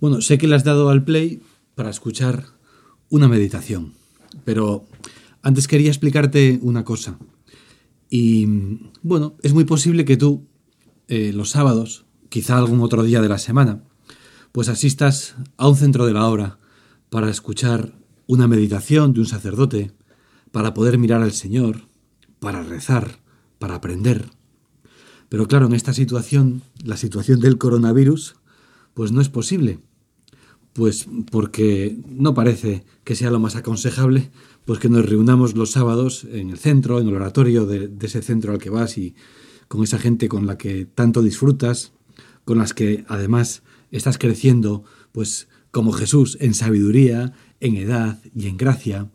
Bueno, sé que le has dado al play para escuchar una meditación, pero antes quería explicarte una cosa. Y bueno, es muy posible que tú eh, los sábados, quizá algún otro día de la semana, pues asistas a un centro de la obra para escuchar una meditación de un sacerdote, para poder mirar al Señor, para rezar, para aprender. Pero claro, en esta situación, la situación del coronavirus, pues no es posible. Pues porque no parece que sea lo más aconsejable, pues que nos reunamos los sábados en el centro, en el oratorio de, ese centro al que vas y con esa gente con la que tanto disfrutas, con las que además estás creciendo, pues como Jesús, en sabiduría, en edad y en gracia.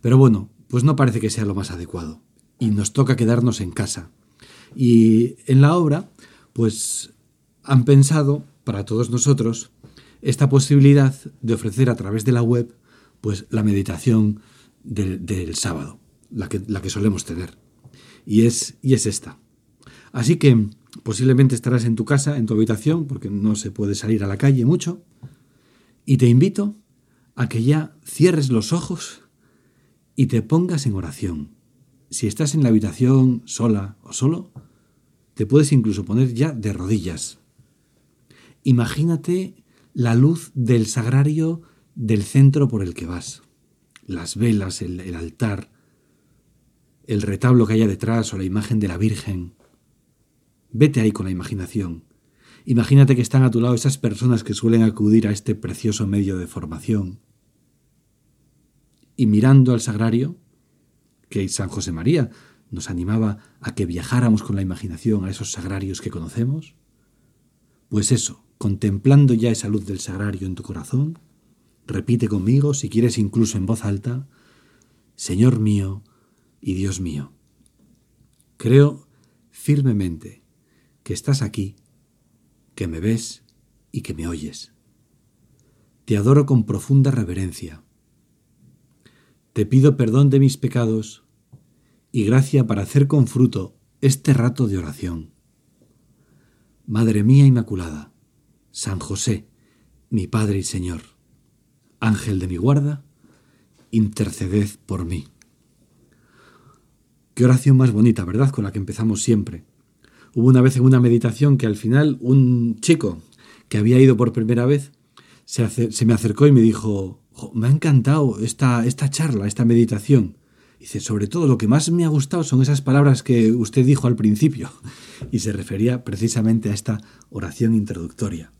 Pero bueno, pues no parece que sea lo más adecuado. Y nos toca quedarnos en casa. Y en la obra, pues han pensado para todos nosotros esta posibilidad de ofrecer a través de la web pues la meditación del, sábado, la que, la que solemos tener. Y es, y es esta. Así que posiblemente estarás en tu casa, en tu habitación, porque no se puede salir a la calle mucho, y te invito a que ya cierres los ojos y te pongas en oración. Si estás en la habitación sola o solo, te puedes incluso poner ya de rodillas. Imagínate la luz del sagrario del centro por el que vas, las velas, el, altar, el retablo que haya detrás o la imagen de la Virgen. Vete ahí con la imaginación. Imagínate que están a tu lado esas personas que suelen acudir a este precioso medio de formación. Y mirando al sagrario, que San José María nos animaba a que viajáramos con la imaginación a esos sagrarios que conocemos, pues eso, contemplando ya esa luz del sagrario en tu corazón, repite conmigo, si quieres incluso en voz alta, Señor mío y Dios mío, creo firmemente que estás aquí que me ves y que me oyes. Te adoro con profunda reverencia. Te pido perdón de mis pecados y gracia para hacer con fruto este rato de oración. Madre mía Inmaculada, San José, mi Padre y Señor, Ángel de mi guarda, interceded por mí. Qué oración más bonita, ¿verdad? Con la que empezamos siempre. Hubo una vez en una meditación que al final un chico que había ido por primera vez se, me acercó y me dijo, me ha encantado esta, esta charla, esta meditación. Dice, sobre todo lo que más me ha gustado son esas palabras que usted dijo al principio. Y se refería precisamente a esta oración introductoria.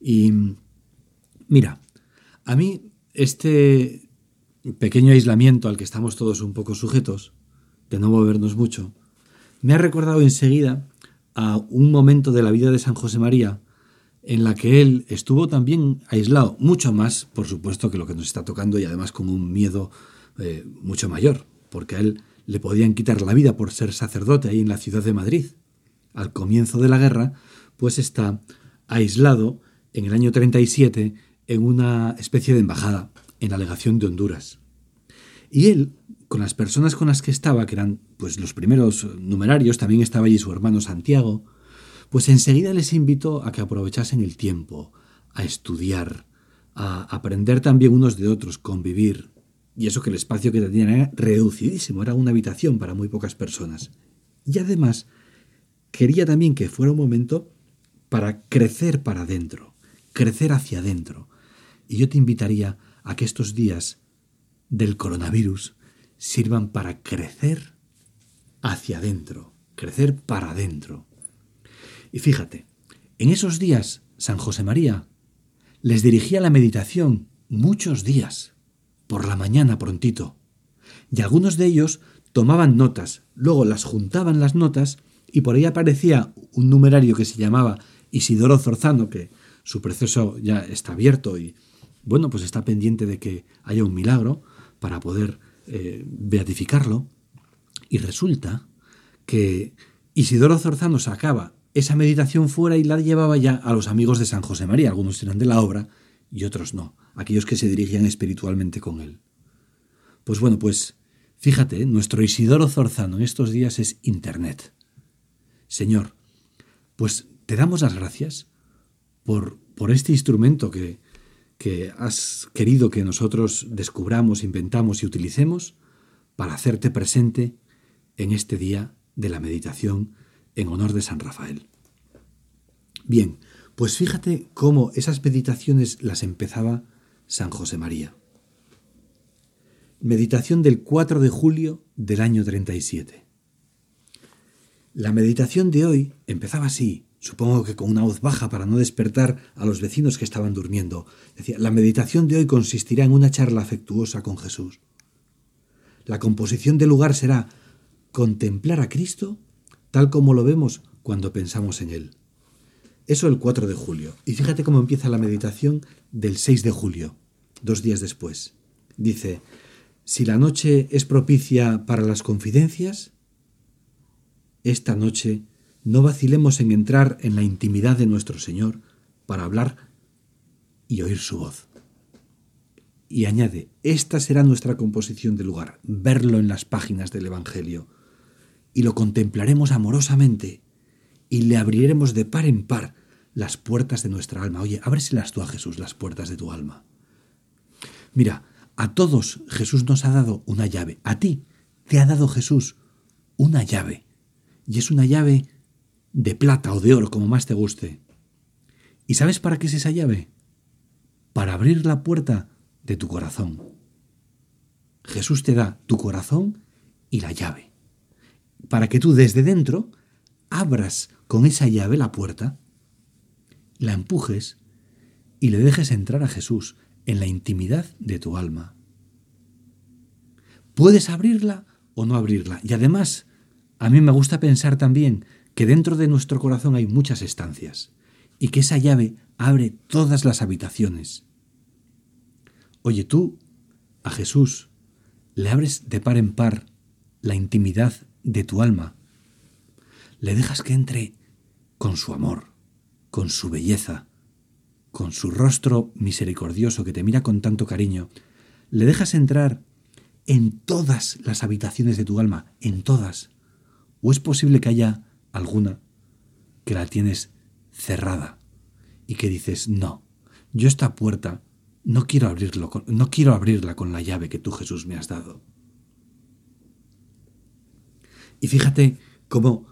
Y mira, a mí este pequeño aislamiento al que estamos todos un poco sujetos, de no movernos mucho, me ha recordado enseguida a un momento de la vida de San José María en la que él estuvo también aislado, mucho más, por supuesto, que lo que nos está tocando y además con un miedo eh, mucho mayor, porque a él le podían quitar la vida por ser sacerdote ahí en la ciudad de Madrid. Al comienzo de la guerra, pues está aislado en el año 37 en una especie de embajada en la legación de Honduras. Y él con las personas con las que estaba, que eran pues los primeros numerarios, también estaba allí su hermano Santiago, pues enseguida les invitó a que aprovechasen el tiempo, a estudiar, a aprender también unos de otros, convivir. Y eso que el espacio que tenían era reducidísimo, era una habitación para muy pocas personas. Y además, quería también que fuera un momento para crecer para adentro, crecer hacia adentro. Y yo te invitaría a que estos días del coronavirus sirvan para crecer hacia adentro, crecer para adentro. Y fíjate, en esos días San José María les dirigía la meditación muchos días, por la mañana prontito, y algunos de ellos tomaban notas, luego las juntaban las notas y por ahí aparecía un numerario que se llamaba Isidoro Zorzano, que su proceso ya está abierto y bueno, pues está pendiente de que haya un milagro para poder eh, beatificarlo, y resulta que Isidoro Zorzano sacaba esa meditación fuera y la llevaba ya a los amigos de San José María. Algunos eran de la obra y otros no, aquellos que se dirigían espiritualmente con él. Pues bueno, pues fíjate, nuestro Isidoro Zorzano en estos días es Internet. Señor, pues te damos las gracias por, este instrumento que, que has querido que nosotros descubramos, inventamos y utilicemos para hacerte presente en este día de la meditación en honor de San Rafael. Bien, pues fíjate cómo esas meditaciones las empezaba San José María. Meditación del 4 de julio del año 37. La meditación de hoy empezaba así, supongo que con una voz baja para no despertar a los vecinos que estaban durmiendo. Decía, la meditación de hoy consistirá en una charla afectuosa con Jesús. La composición del lugar será contemplar a Cristo tal como lo vemos cuando pensamos en Él. Eso el 4 de julio. Y fíjate cómo empieza la meditación del 6 de julio, dos días después. Dice, si la noche es propicia para las confidencias, esta noche no vacilemos en entrar en la intimidad de nuestro Señor para hablar y oír su voz. Y añade, esta será nuestra composición de lugar, verlo en las páginas del Evangelio, y lo contemplaremos amorosamente, y le abriremos de par en par las puertas de nuestra alma. Oye, ábreselas tú a Jesús, las puertas de tu alma. Mira, a todos Jesús nos ha dado una llave. A ti te ha dado Jesús una llave. Y es una llave de plata o de oro, como más te guste. ¿Y sabes para qué es esa llave? Para abrir la puerta de tu corazón. Jesús te da tu corazón y la llave. Para que tú desde dentro abras con esa llave la puerta la empujes y le dejes entrar a Jesús en la intimidad de tu alma. Puedes abrirla o no abrirla. Y además, a mí me gusta pensar también que dentro de nuestro corazón hay muchas estancias y que esa llave abre todas las habitaciones. Oye, tú, a Jesús, le abres de par en par la intimidad de tu alma. Le dejas que entre con su amor, con su belleza, con su rostro misericordioso que te mira con tanto cariño, le dejas entrar en todas las habitaciones de tu alma, en todas. ¿O es posible que haya alguna que la tienes cerrada y que dices, no, yo esta puerta no quiero, abrirlo no quiero abrirla con la llave que tú Jesús me has dado? Y fíjate cómo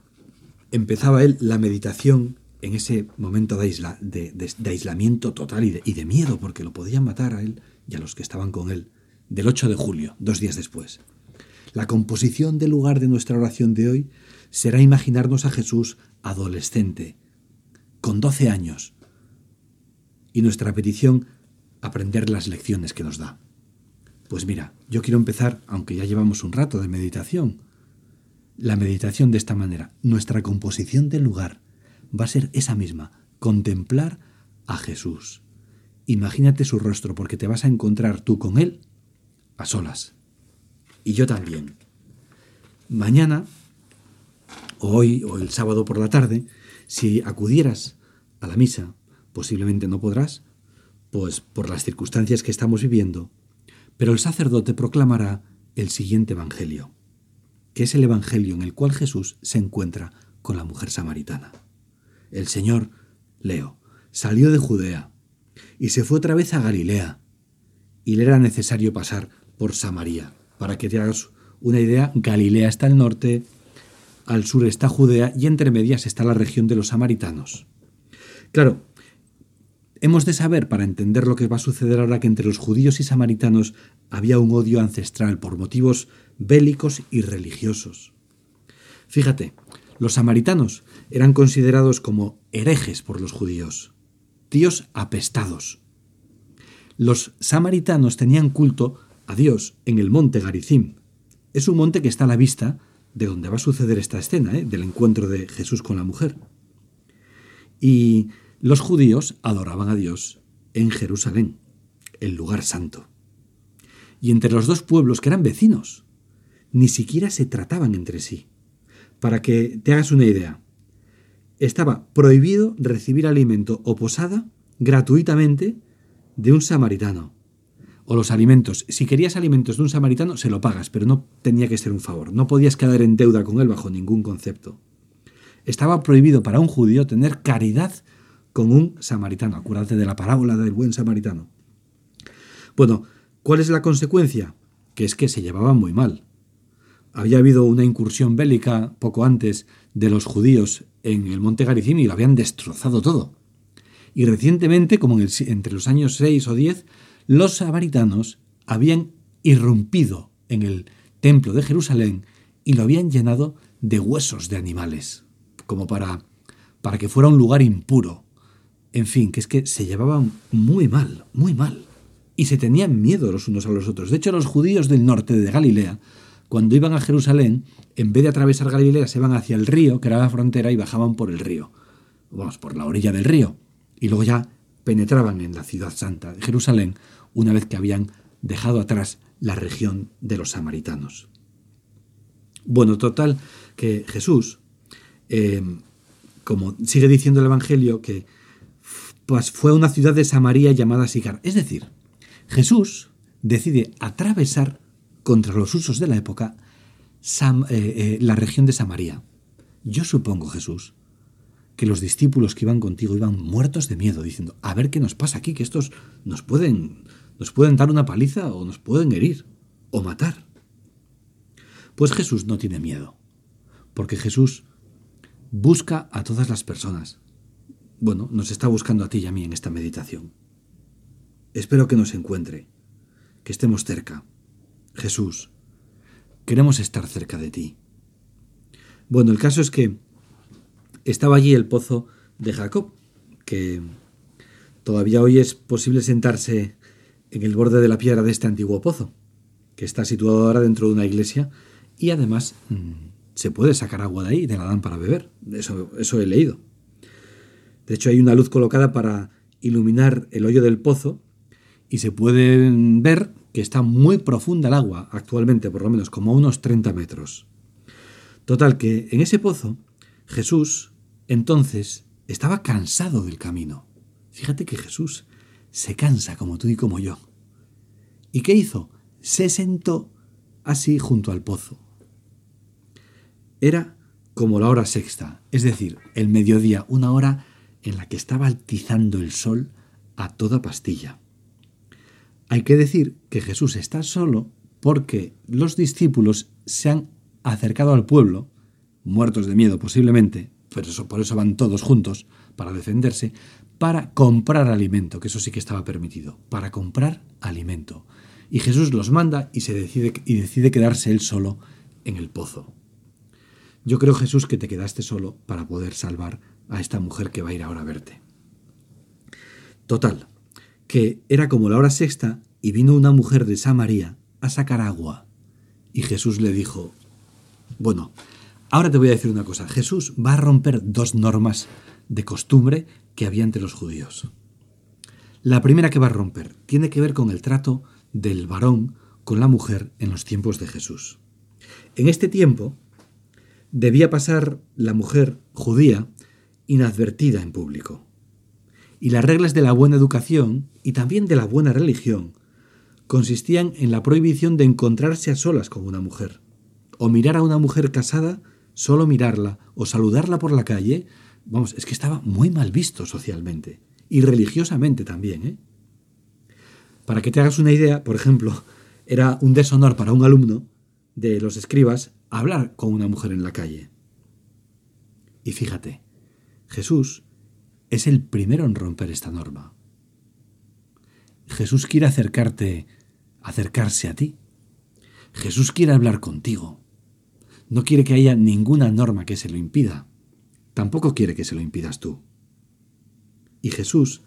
empezaba él la meditación en ese momento de, aislamiento total y, de, miedo, porque lo podían matar a él y a los que estaban con él, del 8 de julio, dos días después. La composición del lugar de nuestra oración de hoy será imaginarnos a Jesús adolescente, con 12 años, y nuestra petición, aprender las lecciones que nos da. Pues mira, yo quiero empezar, aunque ya llevamos un rato de meditación, la meditación de esta manera, nuestra composición del lugar, va a ser esa misma, contemplar a Jesús. Imagínate su rostro porque te vas a encontrar tú con Él a solas. Y yo también. Mañana, hoy, o el sábado por la tarde, si acudieras a la misa, posiblemente no podrás, pues por las circunstancias que estamos viviendo, pero el sacerdote proclamará el siguiente Evangelio, que es el Evangelio en el cual Jesús se encuentra con la mujer samaritana. El Señor, leo, salió de Judea y se fue otra vez a Galilea, y le era necesario pasar por Samaria. Para que te hagas una idea, Galilea está al norte, al sur está Judea y entre medias está la región de los samaritanos. Claro, hemos de saber para entender lo que va a suceder ahora que entre los judíos y samaritanos había un odio ancestral por motivos bélicos y religiosos. Fíjate, los samaritanos eran considerados como herejes por los judíos, tíos apestados. Los samaritanos tenían culto a Dios en el monte Garizim. Es un monte que está a la vista de donde va a suceder esta escena, ¿eh? del encuentro de Jesús con la mujer. Y los judíos adoraban a Dios en Jerusalén, el lugar santo. Y entre los dos pueblos que eran vecinos, ni siquiera se trataban entre sí. Para que te hagas una idea, estaba prohibido recibir alimento o posada gratuitamente de un samaritano. O los alimentos. Si querías alimentos de un samaritano, se lo pagas, pero no tenía que ser un favor. No podías quedar en deuda con él bajo ningún concepto. Estaba prohibido para un judío tener caridad con un samaritano. Acuérdate de la parábola del buen samaritano. Bueno, ¿cuál es la consecuencia? Que es que se llevaban muy mal. Había habido una incursión bélica poco antes de los judíos en el monte Garicim y lo habían destrozado todo. Y recientemente, como entre los años 6 o 10, los samaritanos habían irrumpido en el templo de Jerusalén y lo habían llenado de huesos de animales, como para, para que fuera un lugar impuro. En fin, que es que se llevaban muy mal, muy mal. Y se tenían miedo los unos a los otros. De hecho, los judíos del norte de Galilea, cuando iban a Jerusalén, en vez de atravesar Galilea, se iban hacia el río, que era la frontera, y bajaban por el río. Vamos, por la orilla del río. Y luego ya penetraban en la ciudad santa de Jerusalén una vez que habían dejado atrás la región de los samaritanos. Bueno, total, que Jesús, eh, como sigue diciendo el Evangelio, que pues, fue a una ciudad de Samaria llamada Sicar. Es decir, Jesús decide atravesar contra los usos de la época eh, eh, la región de Samaria. Yo supongo, Jesús, que los discípulos que iban contigo iban muertos de miedo, diciendo, a ver qué nos pasa aquí, que estos nos pueden, nos pueden dar una paliza o nos pueden herir o matar. Pues Jesús no tiene miedo, porque Jesús busca a todas las personas. Bueno, nos está buscando a ti y a mí en esta meditación. Espero que nos encuentre, que estemos cerca. Jesús, queremos estar cerca de ti. Bueno, el caso es que estaba allí el pozo de Jacob, que todavía hoy es posible sentarse en el borde de la piedra de este antiguo pozo, que está situado ahora dentro de una iglesia y además mm, se puede sacar agua de ahí, de la dan para beber. Eso, eso he leído. De hecho, hay una luz colocada para iluminar el hoyo del pozo y se puede ver que está muy profunda el agua, actualmente por lo menos como a unos 30 metros. Total, que en ese pozo Jesús entonces estaba cansado del camino. Fíjate que Jesús se cansa como tú y como yo. ¿Y qué hizo? Se sentó así junto al pozo. Era como la hora sexta, es decir, el mediodía, una hora en la que estaba altizando el sol a toda pastilla. Hay que decir que Jesús está solo porque los discípulos se han acercado al pueblo, muertos de miedo posiblemente, eso, por eso van todos juntos, para defenderse, para comprar alimento, que eso sí que estaba permitido, para comprar alimento. Y Jesús los manda y, se decide, y decide quedarse él solo en el pozo. Yo creo, Jesús, que te quedaste solo para poder salvar a esta mujer que va a ir ahora a verte. Total, que era como la hora sexta y vino una mujer de Samaria a sacar agua. Y Jesús le dijo, bueno, Ahora te voy a decir una cosa. Jesús va a romper dos normas de costumbre que había entre los judíos. La primera que va a romper tiene que ver con el trato del varón con la mujer en los tiempos de Jesús. En este tiempo debía pasar la mujer judía inadvertida en público. Y las reglas de la buena educación y también de la buena religión consistían en la prohibición de encontrarse a solas con una mujer o mirar a una mujer casada solo mirarla o saludarla por la calle, vamos, es que estaba muy mal visto socialmente y religiosamente también. ¿eh? Para que te hagas una idea, por ejemplo, era un deshonor para un alumno de los escribas hablar con una mujer en la calle. Y fíjate, Jesús es el primero en romper esta norma. Jesús quiere acercarte, acercarse a ti. Jesús quiere hablar contigo. No quiere que haya ninguna norma que se lo impida. Tampoco quiere que se lo impidas tú. Y Jesús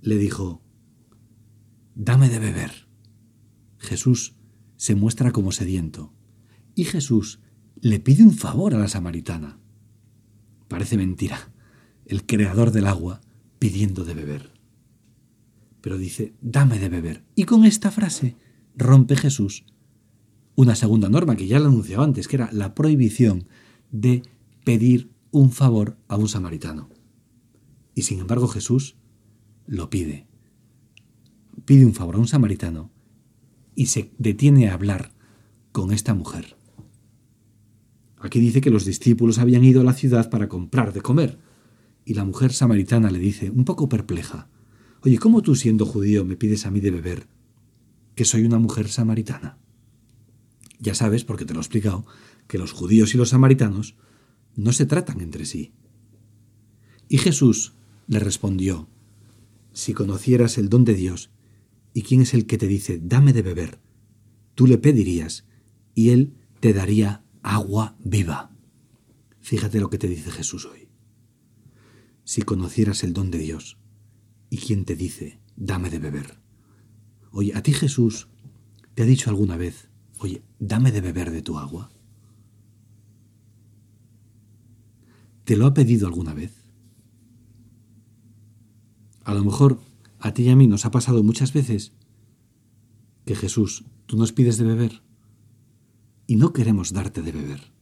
le dijo, Dame de beber. Jesús se muestra como sediento. Y Jesús le pide un favor a la samaritana. Parece mentira. El creador del agua pidiendo de beber. Pero dice, dame de beber. Y con esta frase rompe Jesús una segunda norma que ya la anunciaba antes, que era la prohibición de pedir un favor a un samaritano. Y sin embargo Jesús lo pide. Pide un favor a un samaritano y se detiene a hablar con esta mujer. Aquí dice que los discípulos habían ido a la ciudad para comprar de comer. Y la mujer samaritana le dice, un poco perpleja, Oye, ¿cómo tú siendo judío me pides a mí de beber? Que soy una mujer samaritana. Ya sabes, porque te lo he explicado, que los judíos y los samaritanos no se tratan entre sí. Y Jesús le respondió, Si conocieras el don de Dios, ¿y quién es el que te dice, dame de beber? Tú le pedirías, y él te daría agua viva. Fíjate lo que te dice Jesús hoy. Si conocieras el don de Dios, ¿y quién te dice, dame de beber? Oye, ¿a ti Jesús te ha dicho alguna vez, oye, dame de beber de tu agua? ¿Te lo ha pedido alguna vez? A lo mejor a ti y a mí nos ha pasado muchas veces que Jesús, tú nos pides de beber y no queremos darte de beber,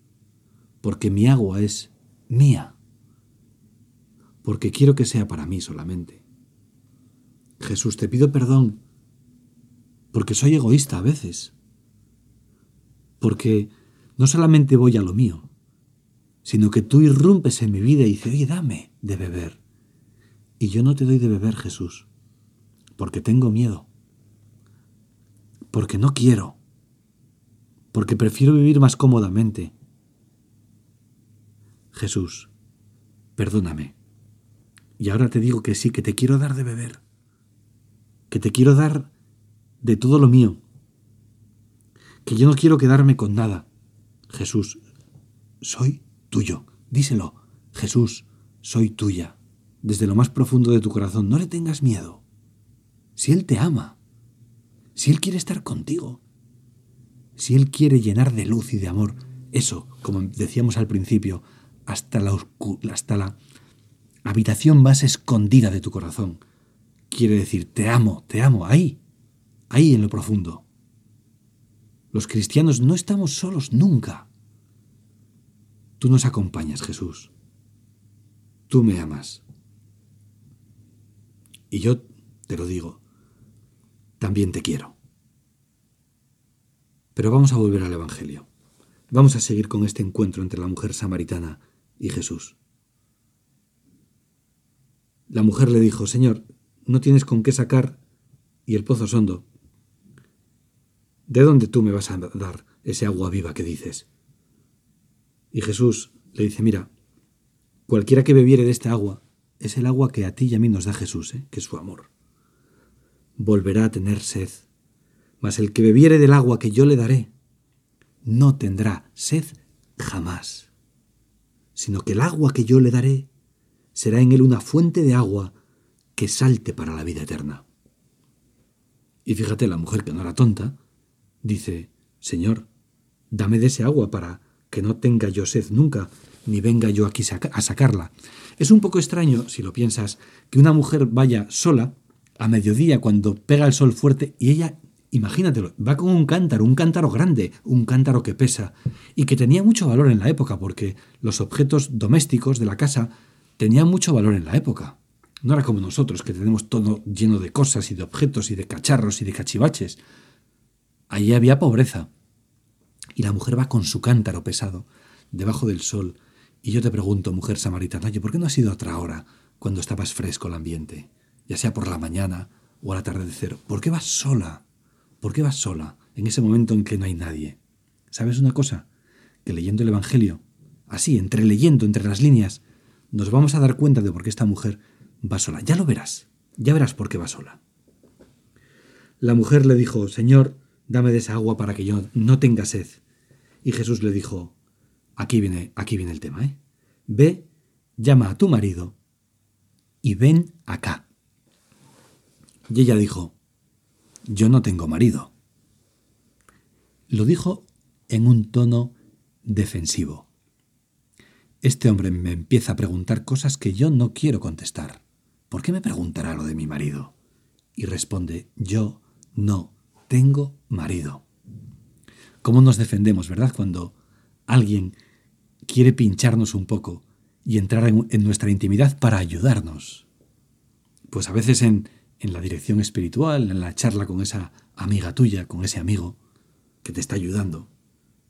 porque mi agua es mía, porque quiero que sea para mí solamente. Jesús, te pido perdón, porque soy egoísta a veces, porque no solamente voy a lo mío, sino que tú irrumpes en mi vida y dices, oye, dame de beber. Y yo no te doy de beber, Jesús, porque tengo miedo, porque no quiero, porque prefiero vivir más cómodamente. Jesús, perdóname. Y ahora te digo que sí, que te quiero dar de beber, que te quiero dar de todo lo mío, que yo no quiero quedarme con nada. Jesús, soy tuyo. Díselo, Jesús, soy tuya, desde lo más profundo de tu corazón. No le tengas miedo. Si Él te ama, si Él quiere estar contigo, si Él quiere llenar de luz y de amor, eso, como decíamos al principio, hasta la, hasta la habitación más escondida de tu corazón, quiere decir, te amo, te amo, ahí, ahí en lo profundo. Los cristianos no estamos solos nunca. Tú nos acompañas, Jesús. Tú me amas. Y yo te lo digo, también te quiero. Pero vamos a volver al Evangelio. Vamos a seguir con este encuentro entre la mujer samaritana y Jesús. La mujer le dijo, Señor, no tienes con qué sacar y el pozo es hondo. ¿De dónde tú me vas a dar ese agua viva que dices? Y Jesús le dice, mira, cualquiera que bebiere de esta agua es el agua que a ti y a mí nos da Jesús, ¿eh? que es su amor. Volverá a tener sed, mas el que bebiere del agua que yo le daré, no tendrá sed jamás, sino que el agua que yo le daré será en él una fuente de agua que salte para la vida eterna. Y fíjate, la mujer que no era tonta, dice, Señor, dame de ese agua para que no tenga yo sed nunca, ni venga yo aquí a sacarla. Es un poco extraño, si lo piensas, que una mujer vaya sola a mediodía cuando pega el sol fuerte y ella, imagínatelo, va con un cántaro, un cántaro grande, un cántaro que pesa y que tenía mucho valor en la época porque los objetos domésticos de la casa tenían mucho valor en la época. No era como nosotros, que tenemos todo lleno de cosas y de objetos y de cacharros y de cachivaches. Allí había pobreza y la mujer va con su cántaro pesado, debajo del sol, y yo te pregunto, mujer samaritana, oye, ¿por qué no has ido otra hora, cuando estabas fresco el ambiente, ya sea por la mañana o al atardecer? ¿Por qué vas sola? ¿Por qué vas sola en ese momento en que no hay nadie? ¿Sabes una cosa? Que leyendo el Evangelio, así, entre leyendo, entre las líneas, nos vamos a dar cuenta de por qué esta mujer va sola. Ya lo verás, ya verás por qué va sola. La mujer le dijo, Señor, dame de esa agua para que yo no tenga sed. Y Jesús le dijo, aquí viene, aquí viene el tema, ¿eh? Ve, llama a tu marido y ven acá. Y ella dijo, yo no tengo marido. Lo dijo en un tono defensivo. Este hombre me empieza a preguntar cosas que yo no quiero contestar. ¿Por qué me preguntará lo de mi marido? Y responde, yo no tengo marido. ¿Cómo nos defendemos, verdad? Cuando alguien quiere pincharnos un poco y entrar en, nuestra intimidad para ayudarnos. Pues a veces en, en la dirección espiritual, en la charla con esa amiga tuya, con ese amigo que te está ayudando.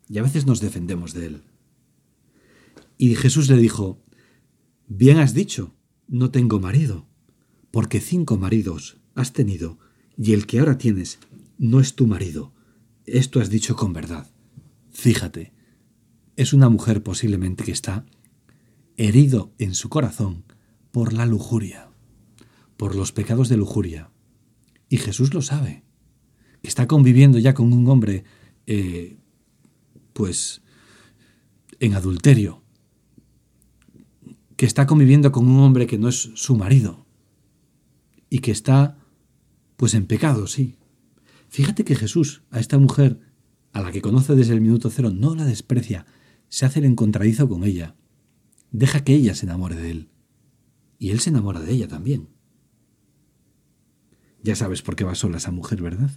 Y a veces nos defendemos de él. Y Jesús le dijo, bien has dicho no tengo marido, porque cinco maridos has tenido, y el que ahora tienes no es tu marido. Esto has dicho con verdad. Fíjate, es una mujer posiblemente que está herido en su corazón por la lujuria, por los pecados de lujuria. Y Jesús lo sabe, que está conviviendo ya con un hombre, eh, pues, en adulterio, que está conviviendo con un hombre que no es su marido y que está, pues, en pecado, sí. Fíjate que Jesús a esta mujer, a la que conoce desde el minuto cero, no la desprecia, se hace el encontradizo con ella, deja que ella se enamore de él. Y él se enamora de ella también. Ya sabes por qué va sola esa mujer, ¿verdad?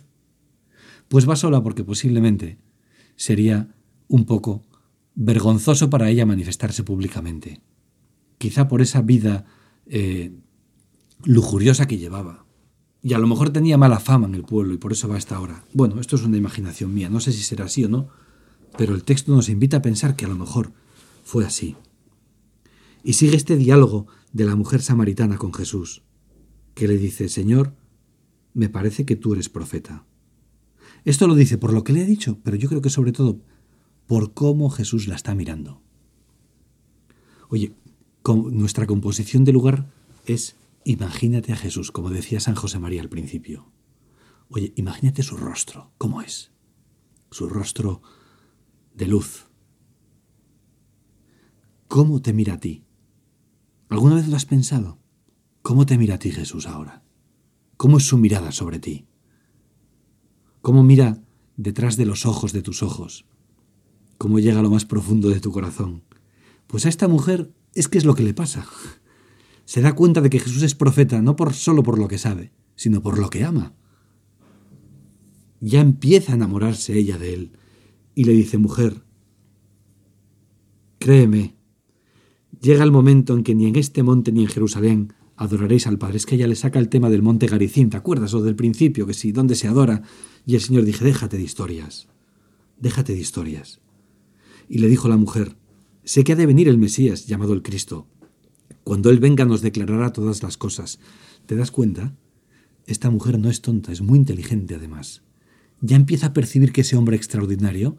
Pues va sola porque posiblemente sería un poco vergonzoso para ella manifestarse públicamente. Quizá por esa vida eh, lujuriosa que llevaba. Y a lo mejor tenía mala fama en el pueblo y por eso va hasta ahora. Bueno, esto es una imaginación mía, no sé si será así o no, pero el texto nos invita a pensar que a lo mejor fue así. Y sigue este diálogo de la mujer samaritana con Jesús, que le dice, Señor, me parece que tú eres profeta. Esto lo dice por lo que le he dicho, pero yo creo que sobre todo por cómo Jesús la está mirando. Oye, nuestra composición de lugar es imagínate a Jesús, como decía San José María al principio. Oye, imagínate su rostro, ¿cómo es? Su rostro de luz. ¿Cómo te mira a ti? ¿Alguna vez lo has pensado? ¿Cómo te mira a ti Jesús ahora? ¿Cómo es su mirada sobre ti? ¿Cómo mira detrás de los ojos de tus ojos? ¿Cómo llega a lo más profundo de tu corazón? Pues a esta mujer es que es lo que le pasa. Se da cuenta de que Jesús es profeta no por solo por lo que sabe, sino por lo que ama. Ya empieza a enamorarse ella de él y le dice, mujer, créeme, Llega el momento en que ni en este monte ni en Jerusalén adoraréis al Padre. Es que ella le saca el tema del monte Garicín, ¿te acuerdas? O del principio, que sí, ¿dónde se adora? Y el Señor dije, déjate de historias, déjate de historias. Y le dijo la mujer, sé que ha de venir el Mesías, llamado el Cristo. Cuando Él venga nos declarará todas las cosas. ¿Te das cuenta? Esta mujer no es tonta, es muy inteligente además. Ya empieza a percibir que ese hombre extraordinario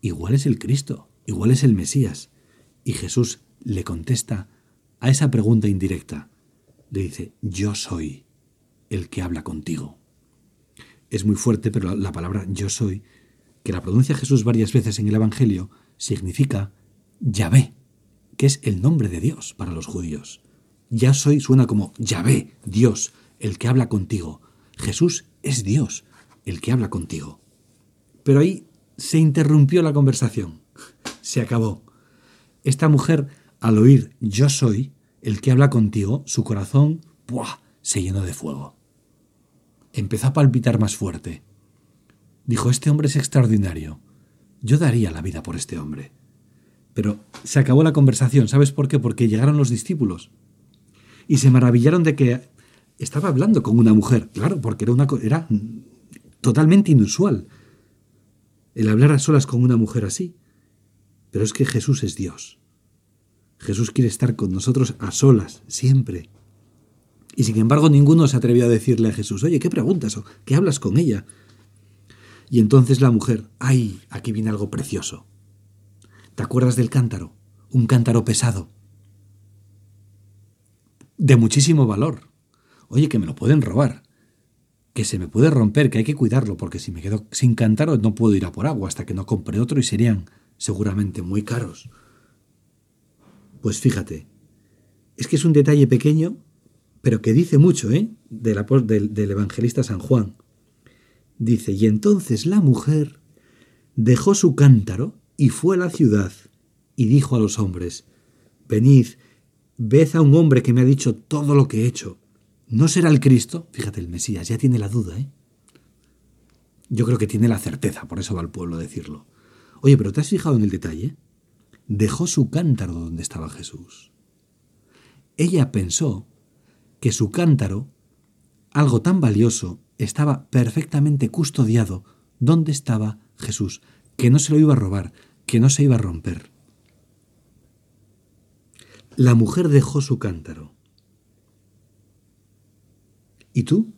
igual es el Cristo, igual es el Mesías. Y Jesús le contesta a esa pregunta indirecta. Le dice, yo soy el que habla contigo. Es muy fuerte, pero la palabra yo soy, que la pronuncia Jesús varias veces en el Evangelio, significa Yahvé, que es el nombre de Dios para los judíos. Ya soy suena como Yahvé, Dios, el que habla contigo. Jesús es Dios, el que habla contigo. Pero ahí se interrumpió la conversación. Se acabó. Esta mujer al oír yo soy, el que habla contigo, su corazón se llenó de fuego. Empezó a palpitar más fuerte. Dijo, este hombre es extraordinario. Yo daría la vida por este hombre. Pero se acabó la conversación. ¿Sabes por qué? Porque llegaron los discípulos. Y se maravillaron de que estaba hablando con una mujer. Claro, porque era, una, era totalmente inusual el hablar a solas con una mujer así. Pero es que Jesús es Dios. Jesús quiere estar con nosotros a solas, siempre. Y sin embargo ninguno se atrevió a decirle a Jesús, oye, ¿qué preguntas o qué hablas con ella? Y entonces la mujer, ay, aquí viene algo precioso. ¿Te acuerdas del cántaro? Un cántaro pesado. De muchísimo valor. Oye, que me lo pueden robar. Que se me puede romper, que hay que cuidarlo, porque si me quedo sin cántaro no puedo ir a por agua hasta que no compre otro y serían seguramente muy caros. Pues fíjate, es que es un detalle pequeño, pero que dice mucho, ¿eh? Del, del, evangelista San Juan. Dice, y entonces la mujer dejó su cántaro y fue a la ciudad y dijo a los hombres, venid, ved a un hombre que me ha dicho todo lo que he hecho. ¿No será el Cristo? Fíjate, el Mesías ya tiene la duda, ¿eh? Yo creo que tiene la certeza, por eso va al pueblo a decirlo. Oye, pero ¿te has fijado en el detalle? dejó su cántaro donde estaba Jesús. Ella pensó que su cántaro, algo tan valioso, estaba perfectamente custodiado donde estaba Jesús, que no se lo iba a robar, que no se iba a romper. La mujer dejó su cántaro ¿Y tú?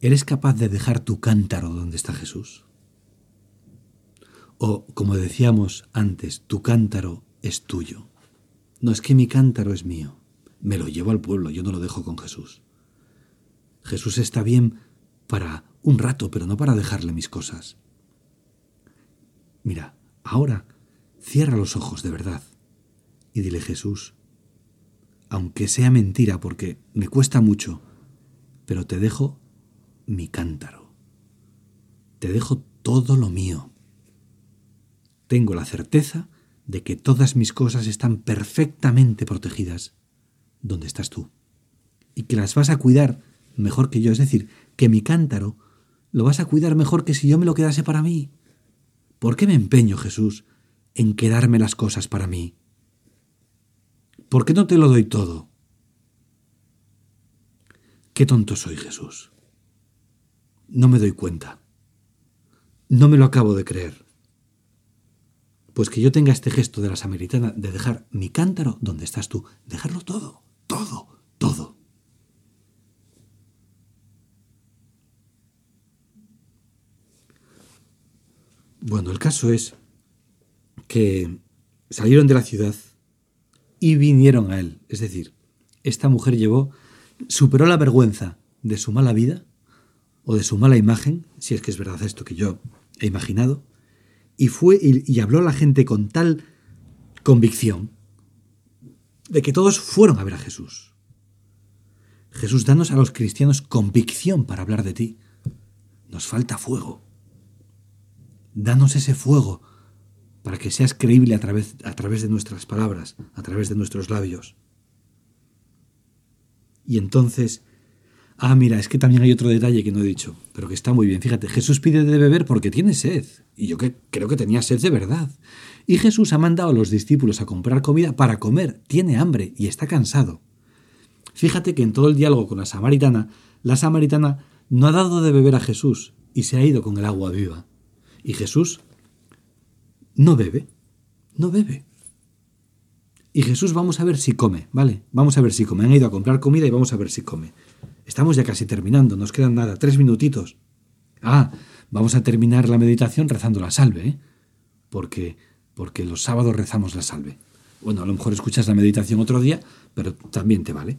¿Eres capaz de dejar tu cántaro donde está Jesús? O, como decíamos antes, tu cántaro es tuyo. No es que mi cántaro es mío. Me lo llevo al pueblo, yo no lo dejo con Jesús. Jesús está bien para un rato, pero no para dejarle mis cosas. Mira, ahora cierra los ojos de verdad y dile Jesús, aunque sea mentira porque me cuesta mucho, pero te dejo mi cántaro. Te dejo todo lo mío. Tengo la certeza de que todas mis cosas están perfectamente protegidas donde estás tú y que las vas a cuidar mejor que yo, es decir, que mi cántaro lo vas a cuidar mejor que si yo me lo quedase para mí. ¿Por qué me empeño, Jesús, en quedarme las cosas para mí? ¿Por qué no te lo doy todo? Qué tonto soy, Jesús. No me doy cuenta. No me lo acabo de creer. Pues que yo tenga este gesto de la samaritana de dejar mi cántaro donde estás tú, dejarlo todo, todo, todo. Bueno, el caso es que salieron de la ciudad y vinieron a él. Es decir, esta mujer llevó, superó la vergüenza de su mala vida o de su mala imagen, si es que es verdad esto que yo he imaginado, y fue y, habló a la gente con tal convicción de que todos fueron a ver a Jesús. Jesús, danos a los cristianos convicción para hablar de ti. Nos falta fuego. Danos ese fuego para que seas creíble a través, a través de nuestras palabras, a través de nuestros labios. Y entonces, ah, mira, es que también hay otro detalle que no he dicho, pero que está muy bien. Fíjate, Jesús pide de beber porque tiene sed, y yo creo que tenía sed de verdad. Y Jesús ha mandado a los discípulos a comprar comida para comer, tiene hambre y está cansado. Fíjate que en todo el diálogo con la samaritana, la samaritana no ha dado de beber a Jesús y se ha ido con el agua viva. Y Jesús no bebe, no bebe. Y Jesús vamos a ver si come, ¿vale? Vamos a ver si come. Han ido a comprar comida y vamos a ver si come. Estamos ya casi terminando, nos quedan nada, tres minutitos. Ah, vamos a terminar la meditación rezando la salve, ¿eh? Porque, porque los sábados rezamos la salve. Bueno, a lo mejor escuchas la meditación otro día, pero también te vale.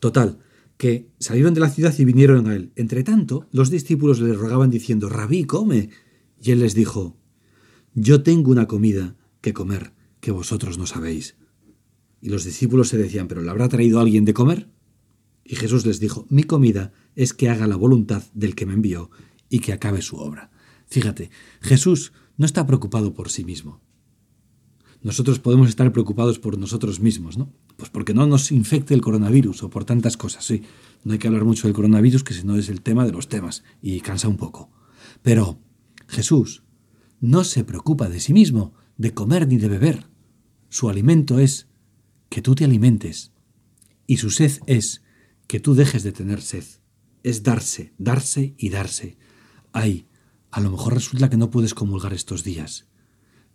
Total, que salieron de la ciudad y vinieron a él. Entre tanto, los discípulos le rogaban diciendo, Rabí, come. Y él les dijo, yo tengo una comida que comer que vosotros no sabéis. Y los discípulos se decían, ¿pero le habrá traído alguien de comer? Y Jesús les dijo, mi comida es que haga la voluntad del que me envió y que acabe su obra. Fíjate, Jesús no está preocupado por sí mismo. Nosotros podemos estar preocupados por nosotros mismos, ¿no? Pues porque no nos infecte el coronavirus o por tantas cosas, sí. No hay que hablar mucho del coronavirus, que si no es el tema de los temas y cansa un poco. Pero Jesús no se preocupa de sí mismo, de comer ni de beber. Su alimento es que tú te alimentes. Y su sed es que tú dejes de tener sed. Es darse, darse y darse. Ay, a lo mejor resulta que no puedes comulgar estos días.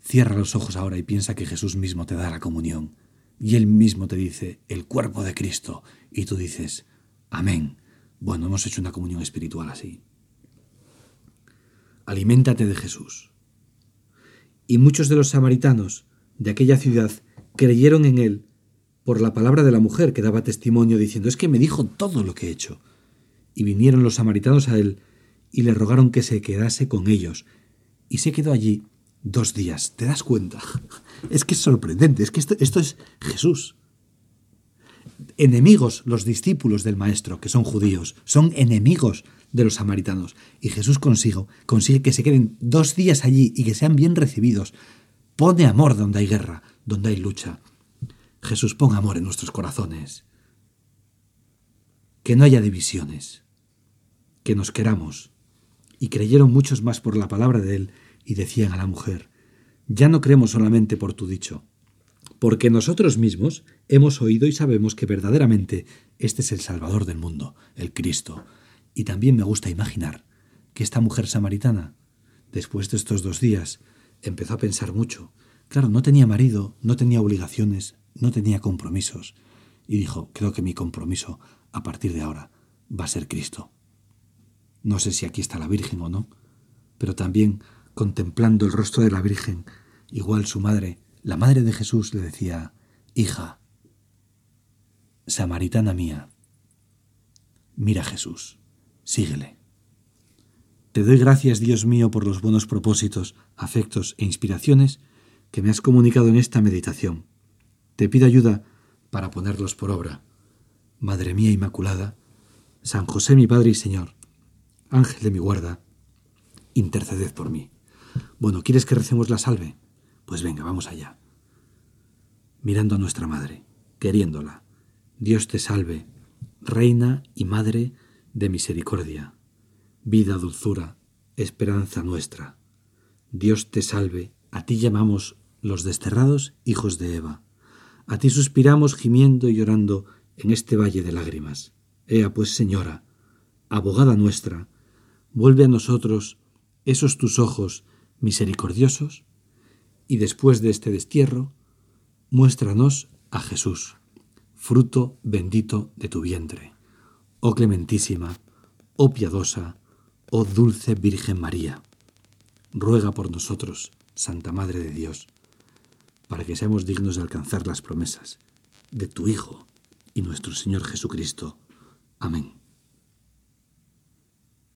Cierra los ojos ahora y piensa que Jesús mismo te da la comunión. Y Él mismo te dice, el cuerpo de Cristo. Y tú dices, amén. Bueno, hemos hecho una comunión espiritual así. Aliméntate de Jesús y muchos de los samaritanos de aquella ciudad creyeron en él por la palabra de la mujer que daba testimonio diciendo es que me dijo todo lo que he hecho. Y vinieron los samaritanos a él y le rogaron que se quedase con ellos. Y se quedó allí dos días. ¿Te das cuenta? Es que es sorprendente, es que esto, es Jesús. Enemigos los discípulos del Maestro, que son judíos, son enemigos de los samaritanos. Y Jesús consigo, consigue que se queden dos días allí y que sean bien recibidos. Pone amor donde hay guerra, donde hay lucha. Jesús, pon amor en nuestros corazones. Que no haya divisiones. Que nos queramos. Y creyeron muchos más por la palabra de él y decían a la mujer, ya no creemos solamente por tu dicho, porque nosotros mismos hemos oído y sabemos que verdaderamente este es el Salvador del mundo, el Cristo. Y también me gusta imaginar que esta mujer samaritana, después de estos dos días, empezó a pensar mucho. Claro, no tenía marido, no tenía obligaciones, no tenía compromisos. Y dijo, creo que mi compromiso a partir de ahora, va a ser Cristo. No sé si aquí está la Virgen o no, pero también contemplando el rostro de la Virgen, igual su madre, la madre de Jesús, le decía, Hija, samaritana mía, mira Jesús, síguele. Te doy gracias, Dios mío, por los buenos propósitos, afectos e inspiraciones que me has comunicado en esta meditación. Te pido ayuda para ponerlos por obra. Madre mía Inmaculada, San José mi Padre y Señor, Ángel de mi guarda, interceded por mí. Bueno, ¿quieres que recemos la salve? Pues venga, vamos allá. Mirando a nuestra Madre, queriéndola. Dios te salve, Reina y Madre de misericordia, vida, dulzura, esperanza nuestra. Dios te salve, a ti llamamos los desterrados hijos de Eva. A ti suspiramos gimiendo y llorando en este valle de lágrimas. Ea pues, Señora, abogada nuestra, vuelve a nosotros esos tus ojos misericordiosos y después de este destierro, muéstranos a Jesús, fruto bendito de tu vientre. Oh clementísima, oh piadosa, oh dulce Virgen María, ruega por nosotros, Santa Madre de Dios, para que seamos dignos de alcanzar las promesas de tu Hijo y nuestro Señor Jesucristo. Amén.